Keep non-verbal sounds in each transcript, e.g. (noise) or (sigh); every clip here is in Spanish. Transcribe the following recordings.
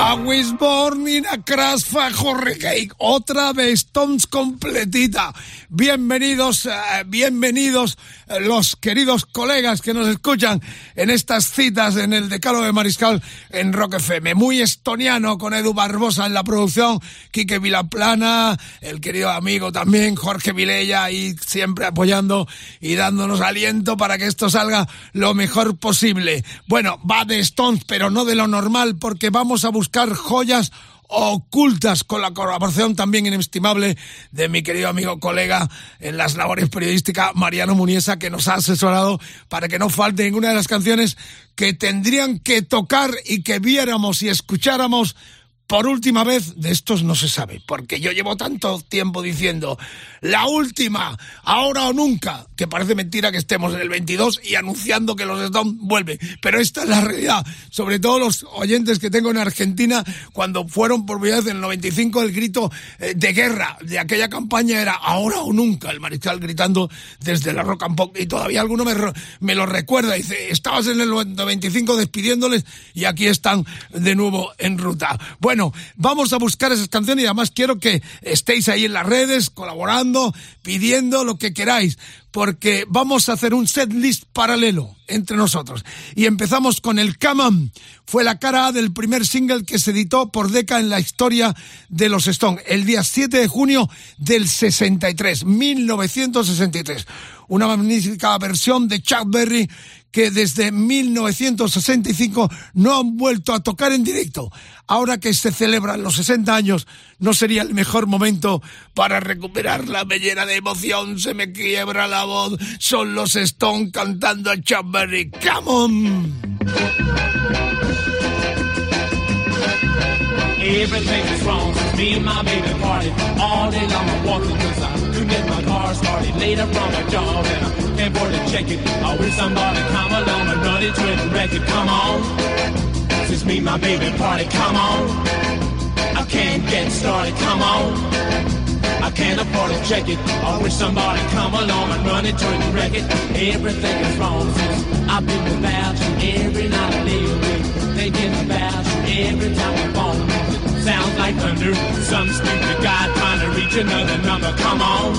A Wisborn in a Crash Cake. Otra vez Stones completita. Bienvenidos, eh, bienvenidos eh, los queridos colegas que nos escuchan en estas citas en el Decálogo de Mariscal en Rock. Muy estoniano con Edu Barbosa en la producción, Quique Vilaplana, el querido amigo también Jorge Vilella ahí siempre apoyando y dándonos aliento para que esto salga lo mejor posible. Bueno, va de Stones, pero no de lo normal porque vamos a buscar joyas ocultas con la colaboración también inestimable de mi querido amigo colega en las labores periodísticas Mariano Muniesa que nos ha asesorado para que no falte ninguna de las canciones que tendrían que tocar y que viéramos y escucháramos por última vez, de estos no se sabe, porque yo llevo tanto tiempo diciendo la última, ahora o nunca, que parece mentira que estemos en el 22 y anunciando que los Stones vuelven. Pero esta es la realidad, sobre todo los oyentes que tengo en Argentina, cuando fueron por primera vez en el 95 el grito eh, de guerra de aquella campaña era ahora o nunca, el mariscal gritando desde la Rock and Pop, y todavía alguno me, me lo recuerda, dice, estabas en el 95 despidiéndoles y aquí están de nuevo en ruta. Bueno, vamos a buscar esas canciones y además quiero que estéis ahí en las redes colaborando, pidiendo lo que queráis, porque vamos a hacer un set list paralelo entre nosotros. Y empezamos con el On. Fue la cara A del primer single que se editó por Deca en la historia de los Stones, el día 7 de junio del 63, 1963. Una magnífica versión de Chuck Berry que desde 1965 no han vuelto a tocar en directo. Ahora que se celebran los 60 años, ¿no sería el mejor momento para recuperarla? Me llena de emoción, se me quiebra la voz. Son los Stone cantando a Chuck Berry. ¡Come on! Everything is wrong. Me and my baby all get my car started. Later from my job and I can't afford to check it. I wish somebody come along and run it to it record. Come on. Since me my baby party, come on. I can't get started. Come on. I can't afford to check it. I wish somebody come along and run it to wreck it. Everything is wrong since I've been without you every night I lay awake. Thinking about you every time I phone. Sounds like thunder. Some stupid guy trying to reach another number. Come on.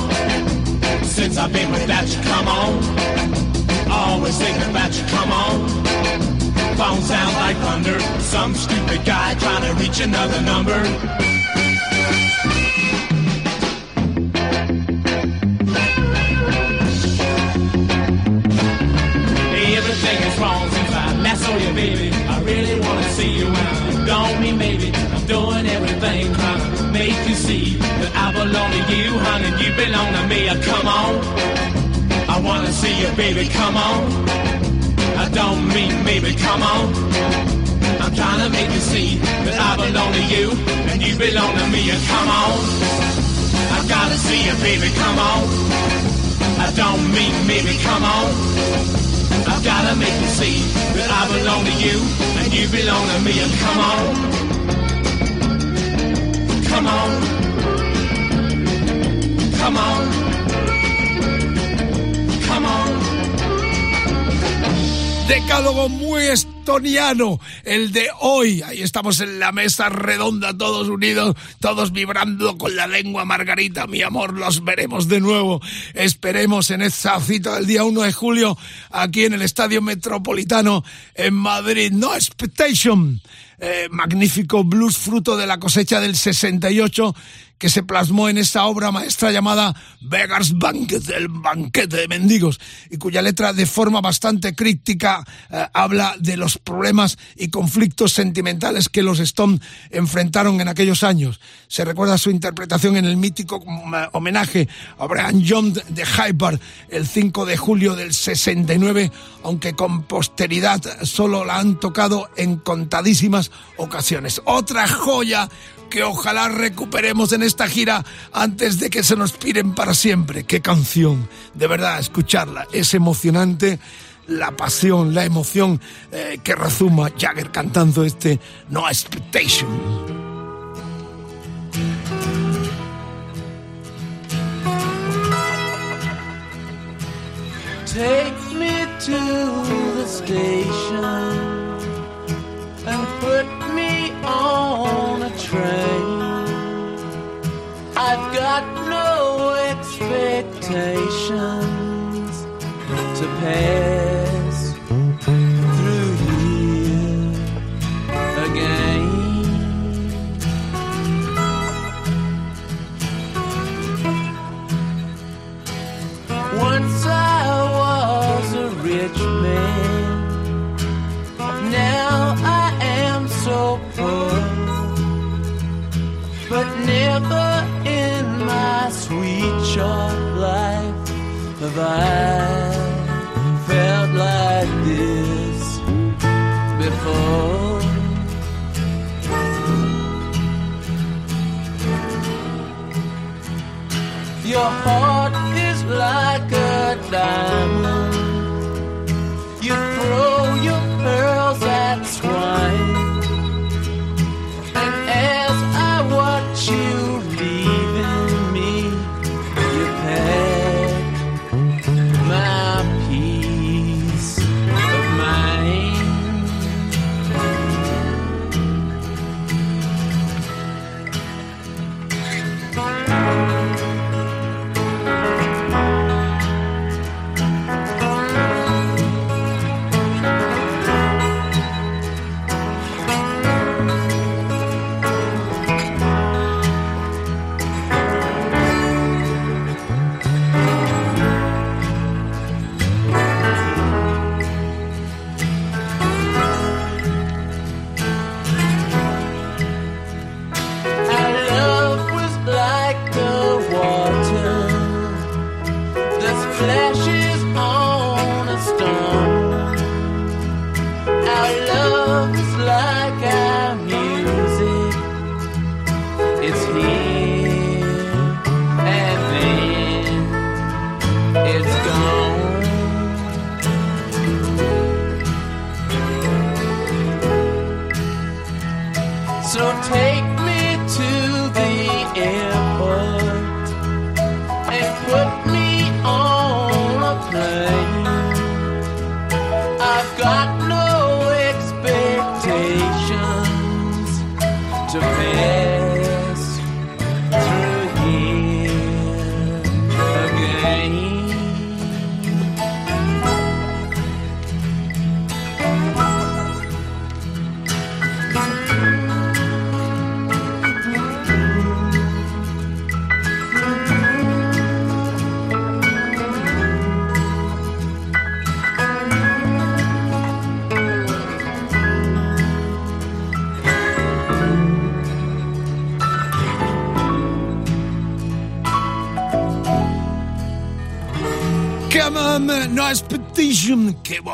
Since I've been without you, come on. Always thinking about you, come on. Phone sounds like thunder. Some stupid guy trying to reach another number. You, honey. You belong to me. Uh, Come on, I wanna see you, baby. Come on. I don't mean maybe. Come on. I'm trying to make you see that I belong to you and you belong to me. Uh, Come on, I gotta see you, baby. Come on. I don't mean maybe. Come on. I've gotta make you see that I belong to you and you belong to me. And come on, come on, come on, come on. Decálogo muy estoniano, el de hoy. Ahí estamos en la mesa redonda, todos unidos, todos vibrando con la lengua, Margarita, mi amor, los veremos de nuevo. Esperemos en esa cita del día 1 de julio, aquí en el Estadio Metropolitano en Madrid. No expectation. Eh, magnífico blues fruto de la cosecha del 68 que se plasmó en esa obra maestra llamada Beggars Banquet, el banquete de mendigos, y cuya letra de forma bastante crítica eh, habla de los problemas y conflictos sentimentales que los Stone enfrentaron en aquellos años. Se recuerda su interpretación en el mítico mm, homenaje a Brian John de Hyper el 5 de julio del 69, aunque con posteridad solo la han tocado en contadísimas ocasiones. Otra joya que ojalá recuperemos en esta gira antes de que se nos piren para siempre. Qué canción, de verdad, escucharla es emocionante. La pasión, la emoción eh, que rezuma Jagger cantando este No Expectation. Take me to the station and put me on train. I've got no expectations to pass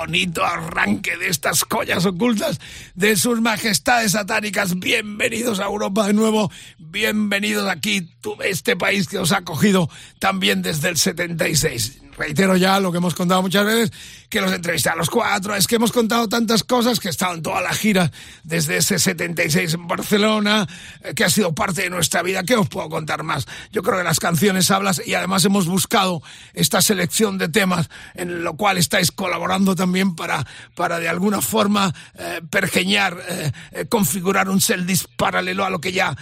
bonito arranque de estas joyas ocultas de sus majestades satánicas. Bienvenidos a Europa de nuevo. Bienvenidos aquí, este país que os ha acogido también desde el 76. Reitero ya lo que hemos contado muchas veces, que los entrevisté a los cuatro, es que hemos contado tantas cosas que he estado en toda la gira desde ese 76 en Barcelona, eh, que ha sido parte de nuestra vida. ¿Qué os puedo contar más? Yo creo que las canciones hablas y además hemos buscado esta selección de temas en lo cual estáis colaborando también para, para de alguna forma eh, pergeñar, eh, configurar un setlist paralelo a lo que ya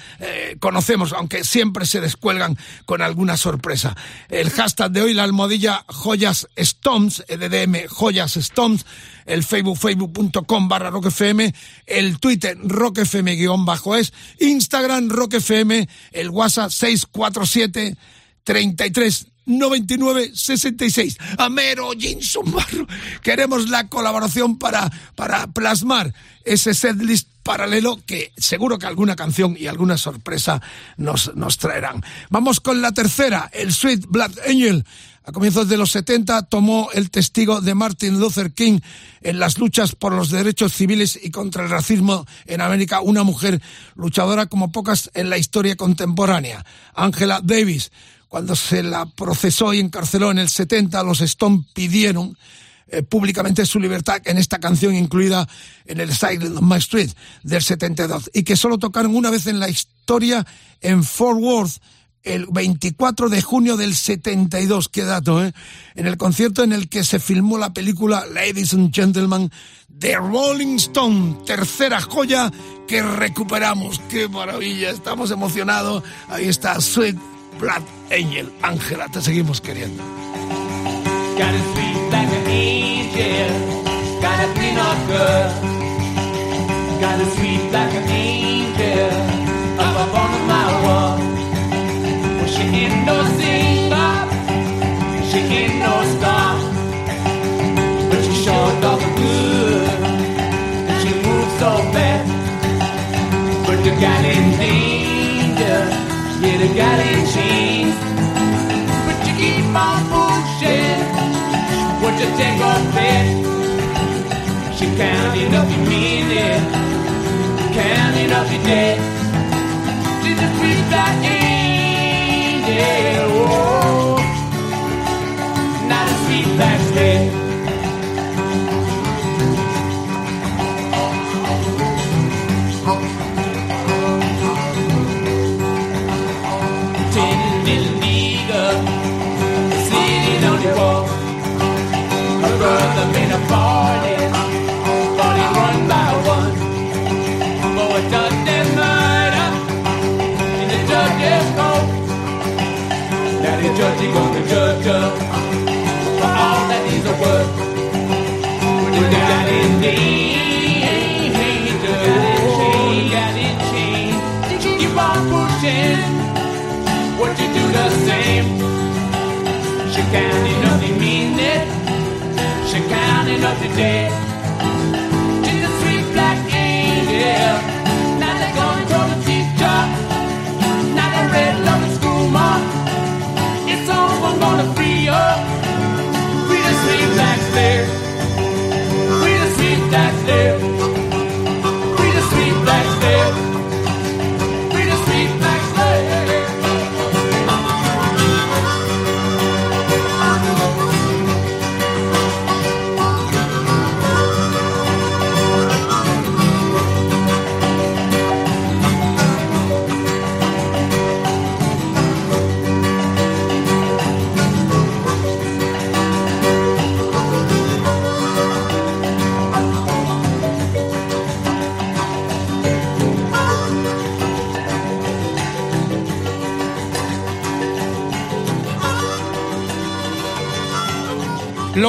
conocemos, aunque siempre se descuelgan con alguna sorpresa. El hashtag de hoy, la almohadilla joyas stones, EDM joyas stones, el Facebook, facebook.com barra roquefm, el Twitter roquefm guion bajo es, Instagram roquefm, el WhatsApp 647 33 99 66. Amero Jinson. Queremos la colaboración para, para plasmar ese setlist paralelo que seguro que alguna canción y alguna sorpresa nos, nos traerán. Vamos con la tercera, el Sweet Blood Angel. A comienzos de los 70 tomó el testigo de Martin Luther King en las luchas por los derechos civiles y contra el racismo en América, una mujer luchadora como pocas en la historia contemporánea, Angela Davis. Cuando se la procesó y encarceló en el 70, los Stone pidieron eh, públicamente su libertad en esta canción incluida en el Silent of My Street del 72 y que solo tocaron una vez en la historia en Fort Worth el 24 de junio del 72, qué dato, ¿eh? En el concierto en el que se filmó la película Ladies and Gentlemen de Rolling Stone, tercera joya que recuperamos. Qué maravilla, estamos emocionados. Ahí está Sweet Blood Angel. Ángela, te seguimos queriendo. Sweet angel. Ain't no singer. She ain't no star. But she sure does good. And she moves so fast. But the gal in danger. Yeah, the in chains. But you keep on pushing. You take off? She counting up your minutes, counting up your debt. She's a sweet black sled. Ten little sitting on the wall. Her brother a party, party by one. A in the judge's. Now the judge gonna judge she counting up the day.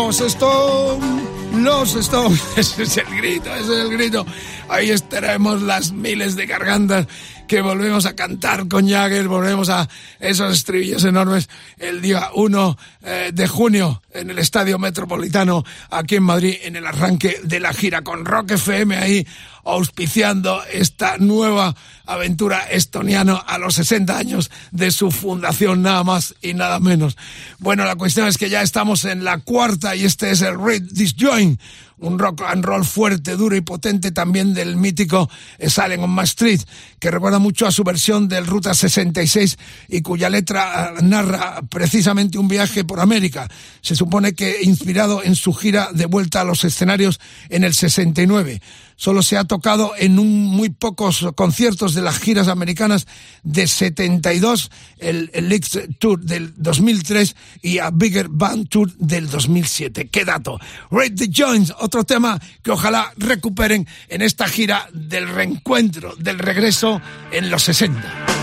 Los Stones, los Stones, (laughs) ese es el grito, ese es el grito. Ahí estaremos las miles de gargantas que volvemos a cantar con Jagger, volvemos a esos estribillos enormes el día 1 eh, de junio en el Estadio Metropolitano aquí en Madrid en el arranque de la gira con Rock FM ahí auspiciando esta nueva aventura estoniano a los 60 años de su fundación, nada más y nada menos. Bueno, la cuestión es que ya estamos en la cuarta y este es el Read Disjoin, un rock and roll fuerte, duro y potente también del mítico Salen on My Street, que recuerda mucho a su versión del Ruta 66 y cuya letra ah, narra precisamente un viaje por América. Se supone que inspirado en su gira de vuelta a los escenarios en el 69 solo se ha tocado en un, muy pocos conciertos de las giras americanas de 72, el, el Tour del 2003 y a Bigger Band Tour del 2007. ¡Qué dato! Rate the Joints, otro tema que ojalá recuperen en esta gira del reencuentro, del regreso en los 60.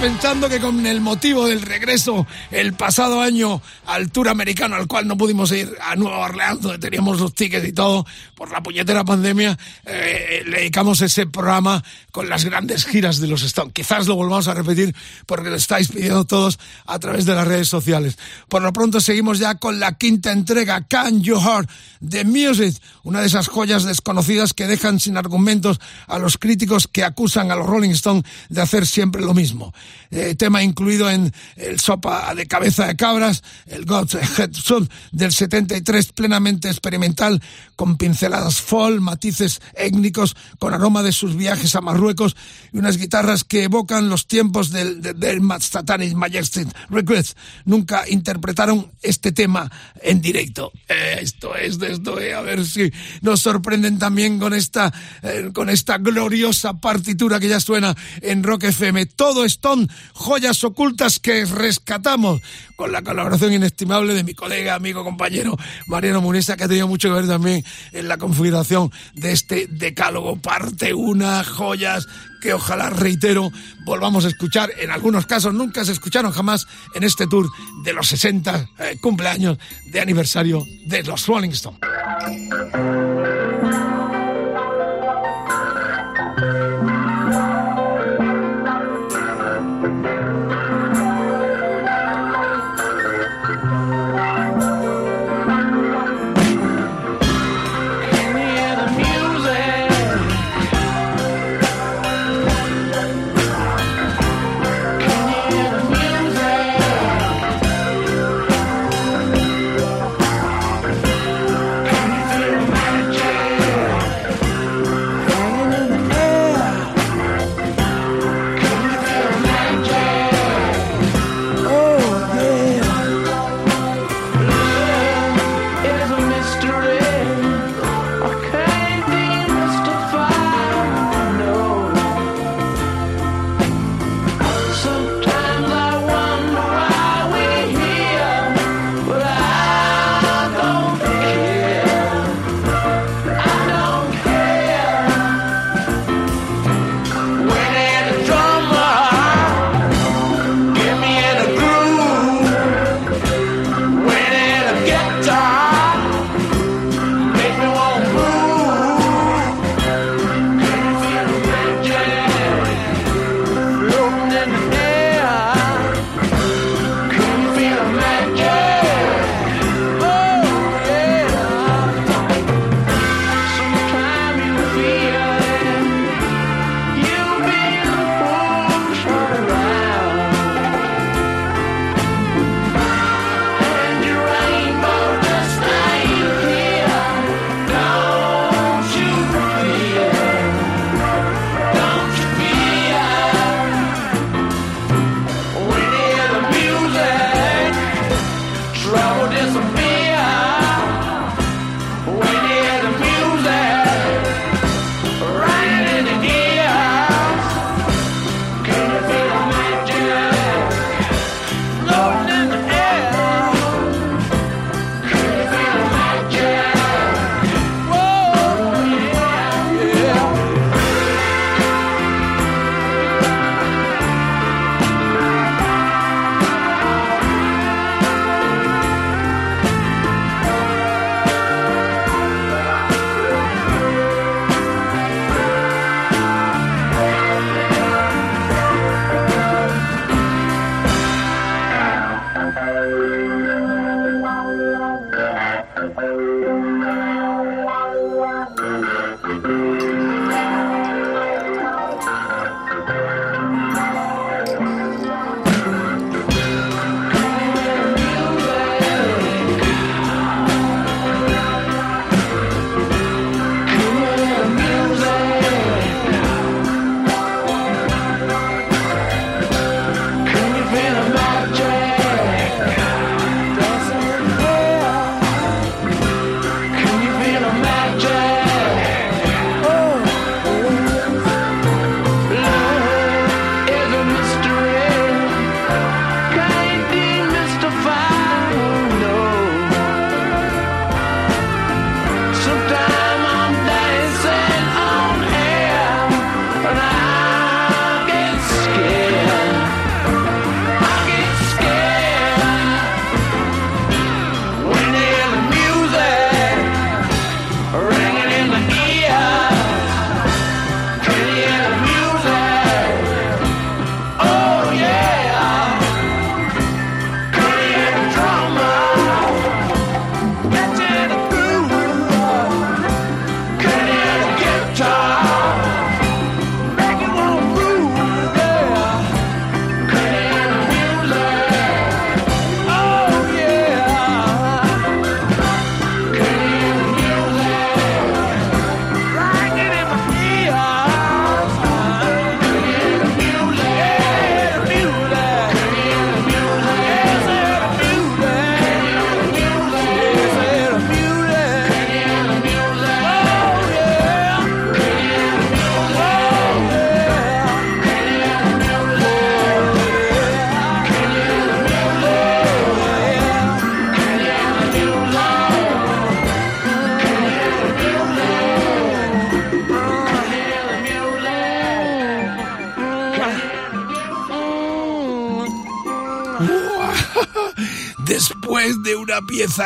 Pensando que con el motivo del regreso el pasado año al Tour americano, al cual no pudimos ir a Nueva Orleans, donde teníamos los tickets y todo, por la puñetera pandemia, eh, le dedicamos ese programa con las grandes giras de los Stones. Quizás lo volvamos a repetir porque lo estáis pidiendo todos a través de las redes sociales. Por lo pronto seguimos ya con la quinta entrega, Can You Heart The Music, una de esas joyas desconocidas que dejan sin argumentos a los críticos que acusan a los Rolling Stones de hacer siempre lo mismo. Eh, tema incluido en el Sopa de Cabeza de Cabras, el God's Head Soup del 73, plenamente experimental, con pinceladas folk, matices étnicos, con aroma de sus viajes a Marruecos y unas guitarras que evocan los tiempos del, del, Satanic Majestic Request. Nunca interpretaron este tema en directo. Eh, esto es esto, eh, a ver si nos sorprenden también con esta, con esta gloriosa partitura que ya suena en Rock FM. Todo Stone, joyas ocultas que rescatamos con la colaboración inestimable de mi colega, amigo, compañero Mariano Munesa, que ha tenido mucho que ver también en la configuración de este decálogo, parte una, joyas que ojalá, reitero, volvamos a escuchar. En algunos casos nunca se escucharon jamás en este tour de los 60 eh, cumpleaños de aniversario de los Rolling Stones.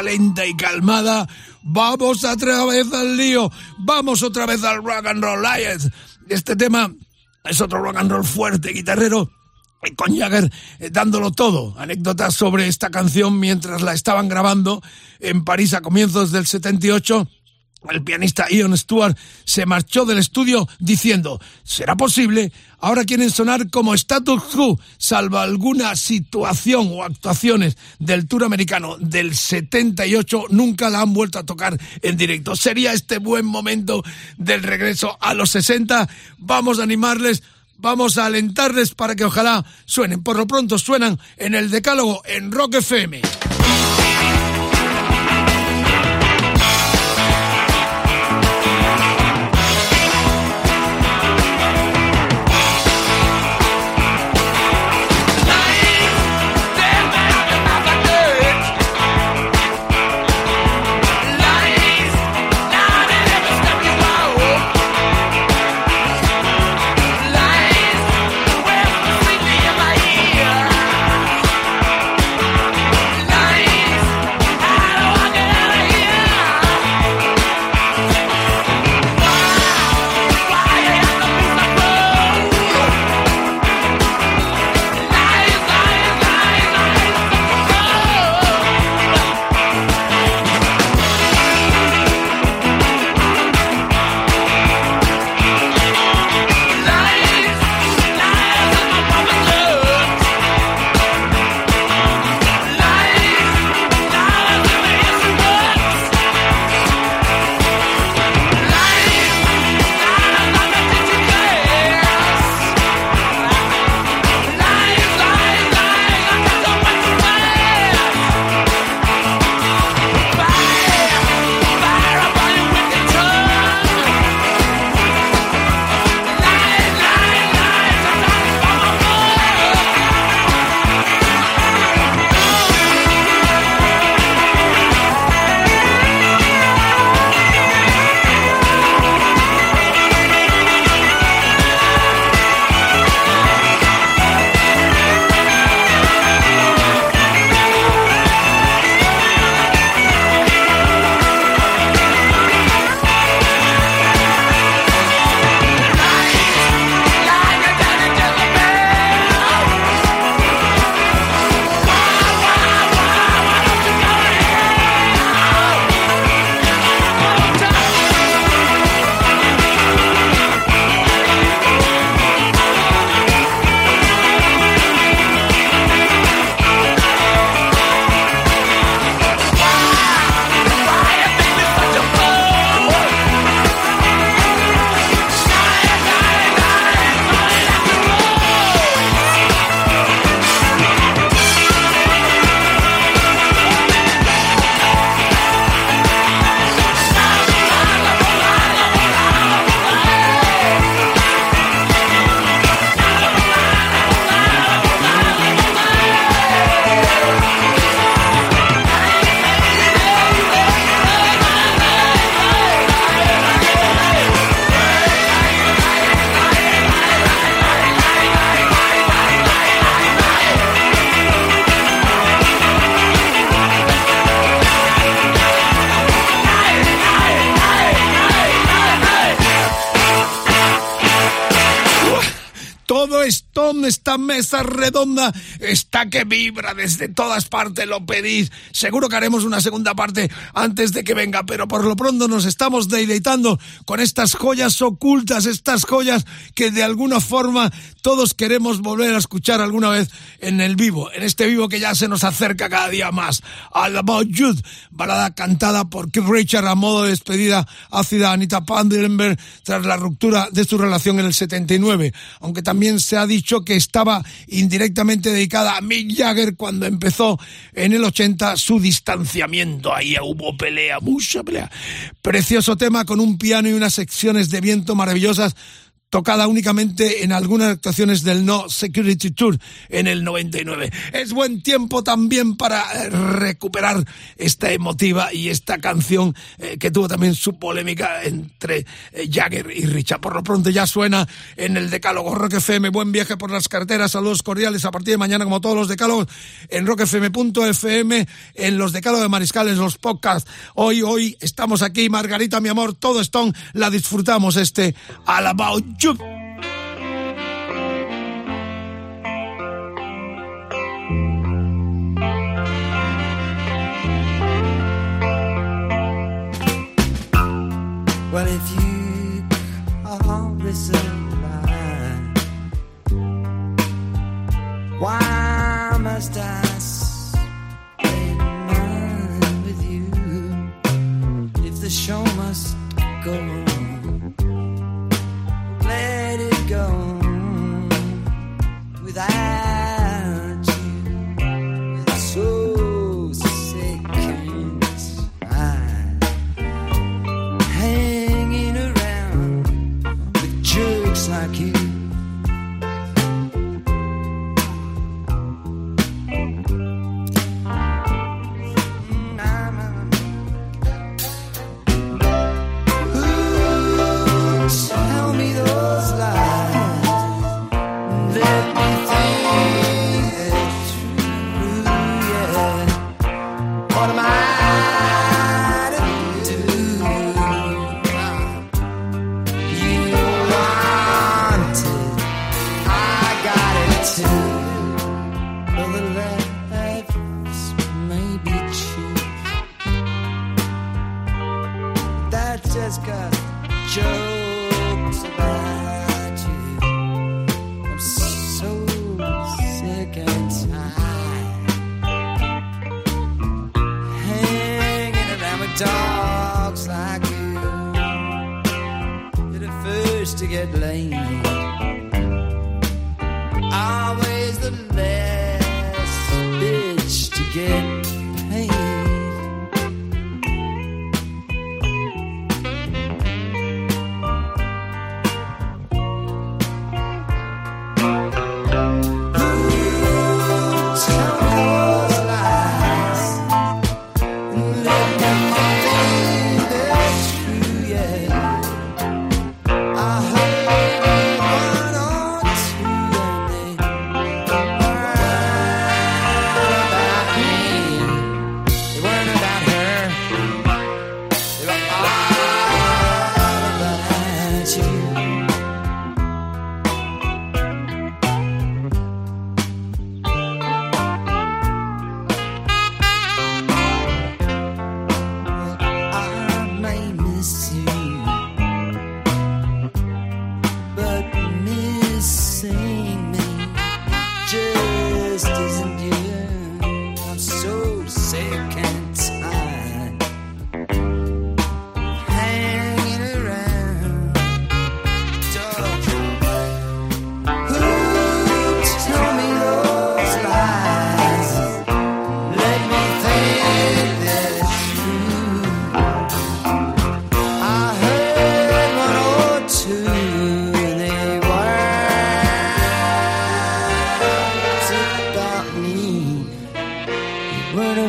Lenta y calmada. Vamos otra vez al lío, vamos otra vez al Rock and Roll Lions. Este tema es otro rock and roll fuerte, guitarrero, con Jagger eh, dándolo todo. Anécdotas sobre esta canción mientras la estaban grabando en París a comienzos del 78 el pianista Ian Stewart se marchó del estudio diciendo, ¿será posible? Ahora quieren sonar como Status Quo, salvo alguna situación o actuaciones del tour americano del 78, nunca la han vuelto a tocar en directo. ¿Sería este buen momento del regreso a los 60? Vamos a animarles vamos a alentarles para que ojalá suenen. Por lo pronto suenan en el Decálogo en Rock FM. Redonda está que vibra desde todas partes, lo pedís. Seguro que haremos una segunda parte antes de que venga, pero por lo pronto nos estamos deleitando con estas joyas ocultas, estas joyas que de alguna forma todos queremos volver a escuchar alguna vez en el vivo, en este vivo que ya se nos acerca cada día más. All About You, balada cantada por Keith Richard a modo de despedida ácida Anita Pandelenberg tras la ruptura de su relación en el 79, aunque también se ha dicho que estaba indirectamente dedicada a Mick Jagger cuando empezó en el 80 su distanciamiento. Ahí hubo pelea, mucha pelea. Precioso tema con un piano y unas secciones de viento maravillosas tocada únicamente en algunas actuaciones del No Security Tour en el 99. Es buen tiempo también para eh, recuperar esta emotiva y esta canción eh, que tuvo también su polémica entre eh, Jagger y Richard. Por lo pronto ya suena en el Decálogo Rock FM. Buen viaje por las carreteras. Saludos cordiales a partir de mañana, como todos los decálogos, en rockfm.fm, en los decálogos de Mariscales, los podcasts. Hoy, hoy estamos aquí, Margarita, mi amor, todo Stone, la disfrutamos este All About You. Well, if you are resigned, why must I mine with you? If the show must go on, that.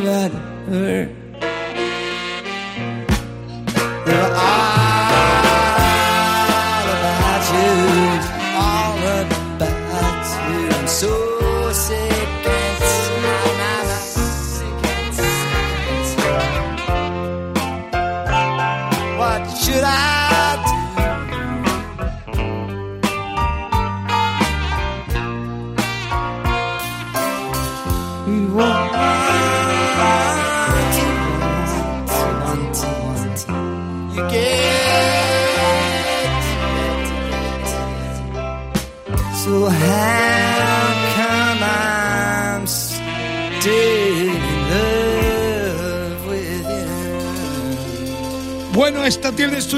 got hurt.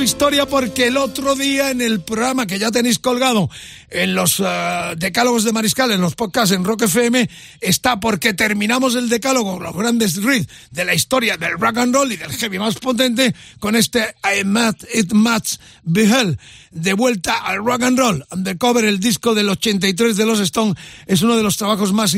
Historia porque el otro día en el programa que ya tenéis colgado en los uh, decálogos de Mariscal, en los podcasts en Rock FM, está porque terminamos el decálogo, los grandes riffs de la historia del rock and roll y del heavy más potente, con este I Met It Much Behel. De vuelta al rock and roll, Undercover, el disco del 83 de los Stones, es uno de los trabajos más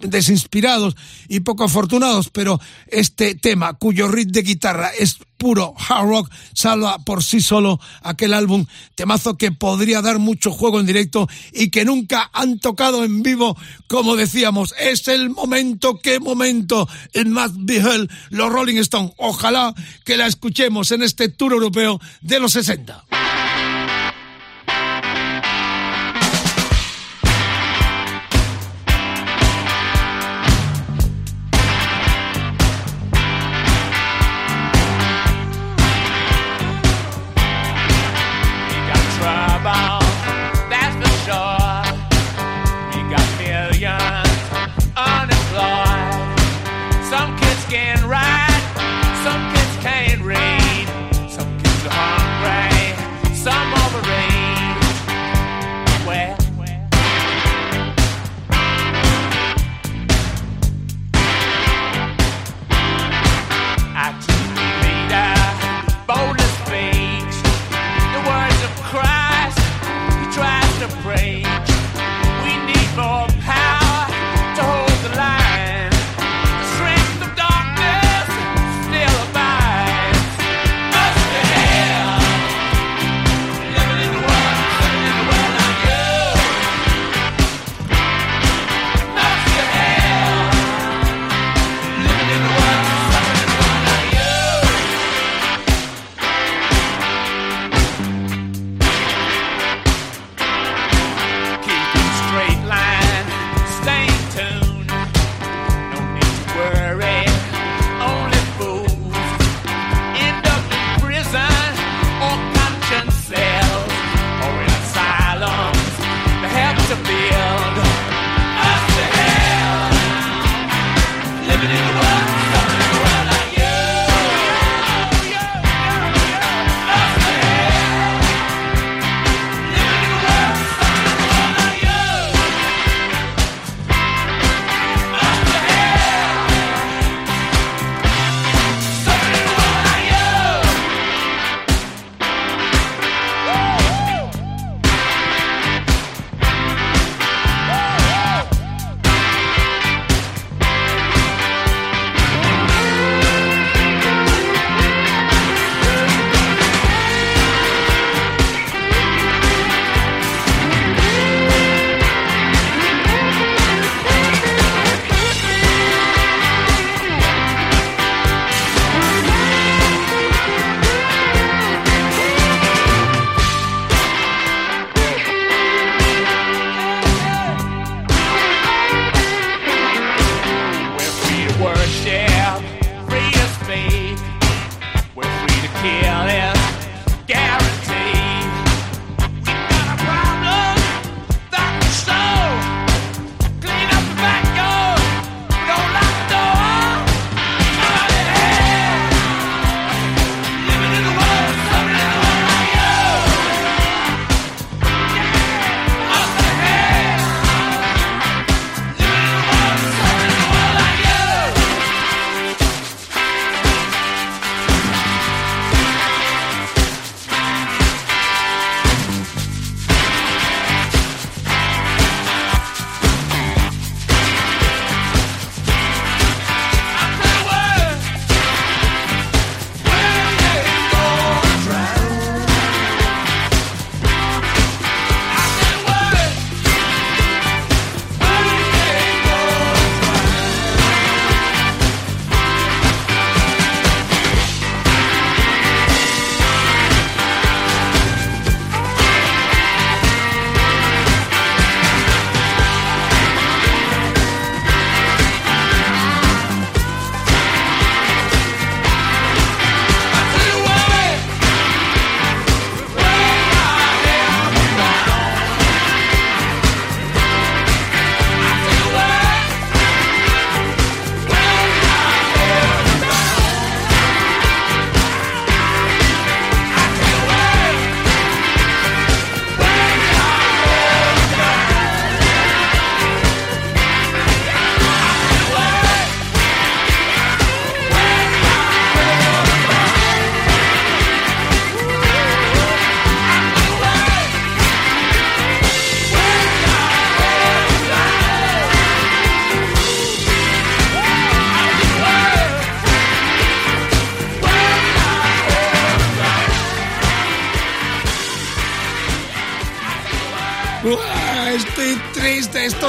desinspirados y poco afortunados, pero este tema, cuyo riff de guitarra es puro hard rock, salva por sí solo aquel álbum, temazo que podría dar mucho juego en directo y que nunca han tocado en vivo, como decíamos, es el momento, qué momento, el Must Be Hell, los Rolling Stones. Ojalá que la escuchemos en este tour europeo de los 60.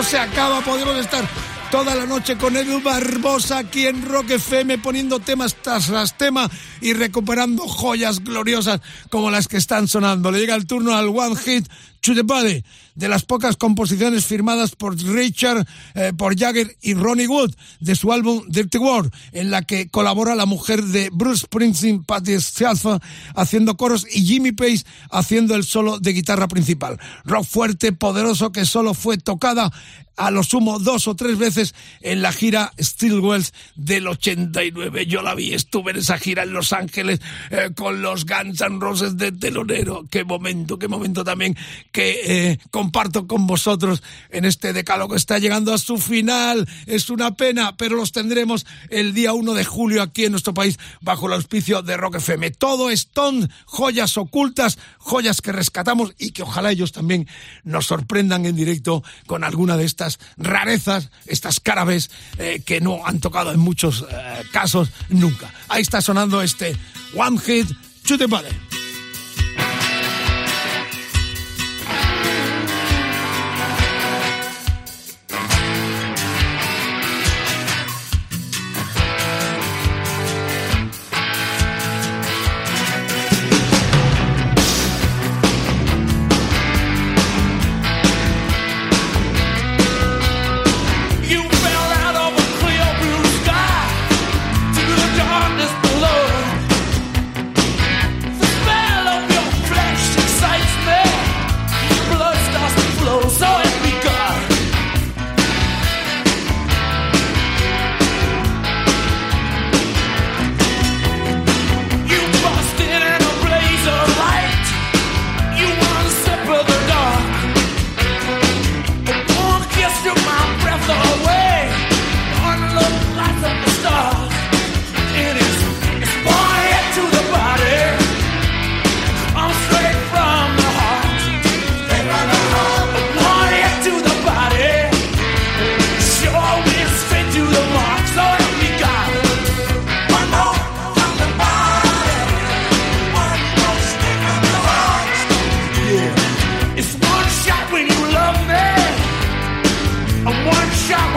Se acaba, podemos estar toda la noche con Edu Barbosa aquí en Rock FM poniendo temas tras tema y recuperando joyas gloriosas como las que están sonando. Le llega el turno al One Hit de las pocas composiciones firmadas por Richard, eh, por Jagger y Ronnie Wood, de su álbum Dirty World, en la que colabora la mujer de Bruce Springsteen, Patti Scialfa, haciendo coros y Jimmy Page haciendo el solo de guitarra principal. Rock fuerte, poderoso, que solo fue tocada a lo sumo dos o tres veces en la gira Steel Wells del 89. Yo la vi, estuve en esa gira en Los Ángeles eh, con los Guns N' Roses de telonero. Qué momento, qué momento también que eh, comparto con vosotros en este decalo que está llegando a su final. Es una pena, pero los tendremos el día 1 de julio aquí en nuestro país bajo el auspicio de Rock FM. Todo Stone, joyas ocultas, joyas que rescatamos y que ojalá ellos también nos sorprendan en directo con alguna de estas rarezas, estas carabes eh, que no han tocado en muchos eh, casos nunca. Ahí está sonando este One Hit to the Body.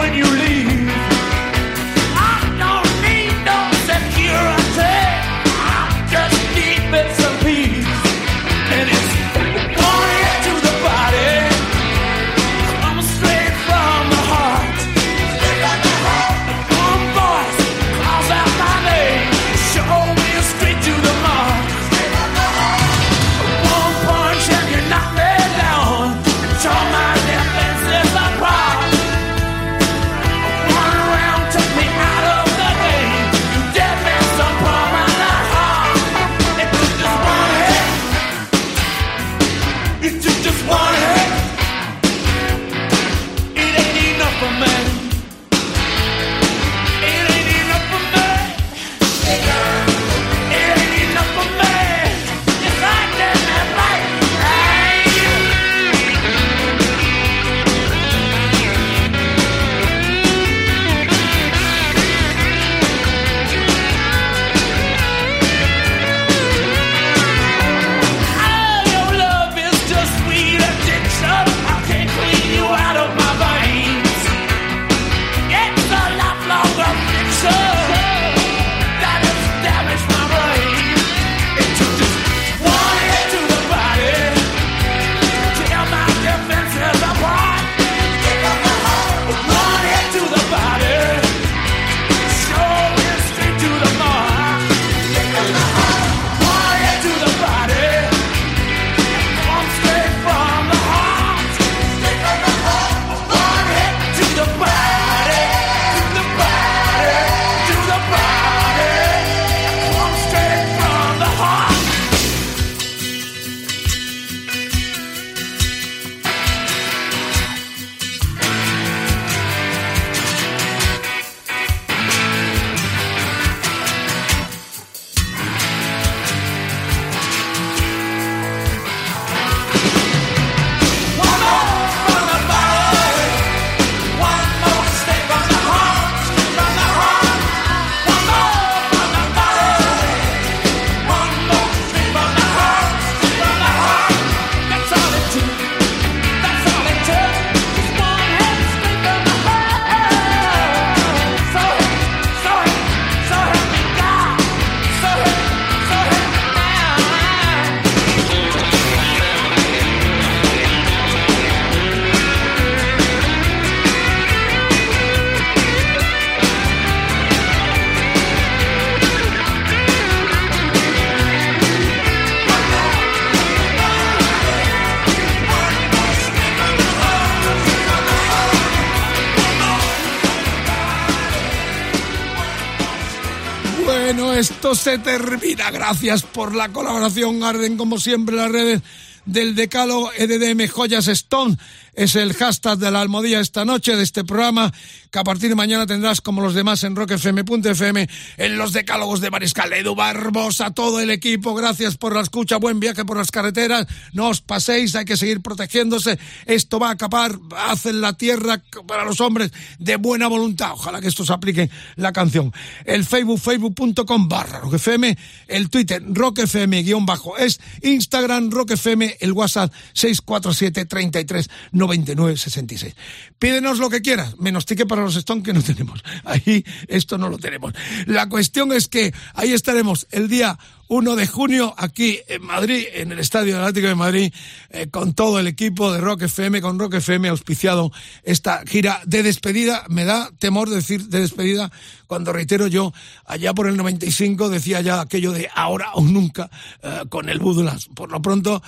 when you leave. Esto se termina. Gracias por la colaboración. Arden como siempre las redes del decálogo EDDM Joyas Stone. Es el hashtag de la almohadilla esta noche de este programa que a partir de mañana tendrás como los demás en rockfm.fm en los decálogos de Mariscal. Edu Barbosa, todo el equipo, gracias por la escucha, buen viaje por las carreteras, no os paséis, hay que seguir protegiéndose, esto va a acapar, hacen la tierra para los hombres de buena voluntad, ojalá que esto se aplique la canción. El Facebook, facebook.com barra rockfm, el Twitter rockfm guion bajo es, Instagram rockfm, el WhatsApp 647 33 99 66. Pídenos lo que quieras, menos ticket para los Stones que no (laughs) tenemos. Ahí esto no lo tenemos. La cuestión es que ahí estaremos el día 1 de junio aquí en Madrid, en el Estadio Atlético de Madrid, eh, con todo el equipo de Rock FM, con Rock FM auspiciado esta gira de despedida. Me da temor decir de despedida cuando reitero yo, allá por el 95 decía ya aquello de ahora o nunca eh, con el Budlas. Por lo pronto,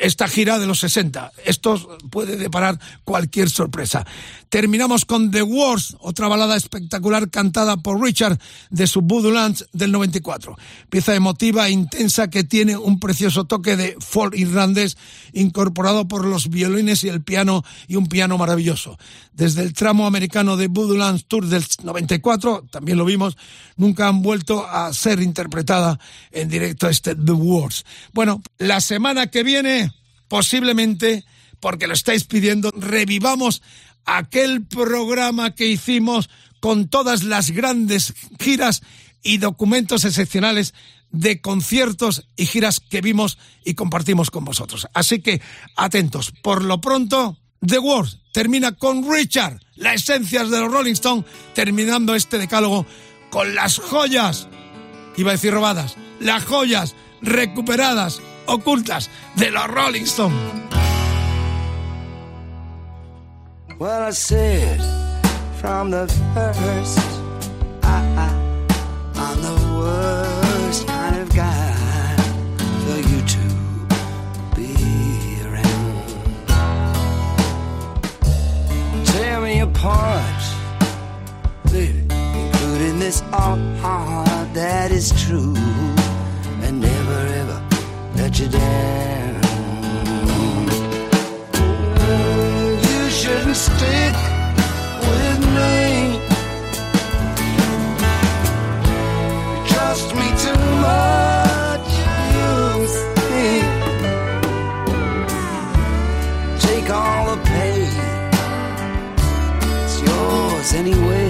esta gira de los 60. Esto puede deparar cualquier sorpresa. Terminamos con The Wars, otra balada espectacular cantada por Richard de su Voodoo del 94. Pieza emotiva e intensa que tiene un precioso toque de folk irlandés incorporado por los violines y el piano y un piano maravilloso. Desde el tramo americano de Voodoo Tour del 94, también lo vimos, nunca han vuelto a ser interpretada en directo este The Wars. Bueno, la semana que viene, posiblemente, porque lo estáis pidiendo, revivamos aquel programa que hicimos con todas las grandes giras y documentos excepcionales de conciertos y giras que vimos y compartimos con vosotros. Así que atentos. Por lo pronto, The Wars termina con Richard, la esencias de los Rolling Stones, terminando este decálogo con las joyas, iba a decir robadas, las joyas recuperadas, ocultas de los Rolling Stones. Well, I said from the first, I, I, I'm the worst kind of guy for you to be around. Tear me apart, baby, including this heart that is true, and never ever let you down. Shouldn't stick with me. You trust me too much, you think. Take all the pain, it's yours anyway.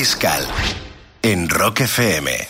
Mariscal en Rock FM.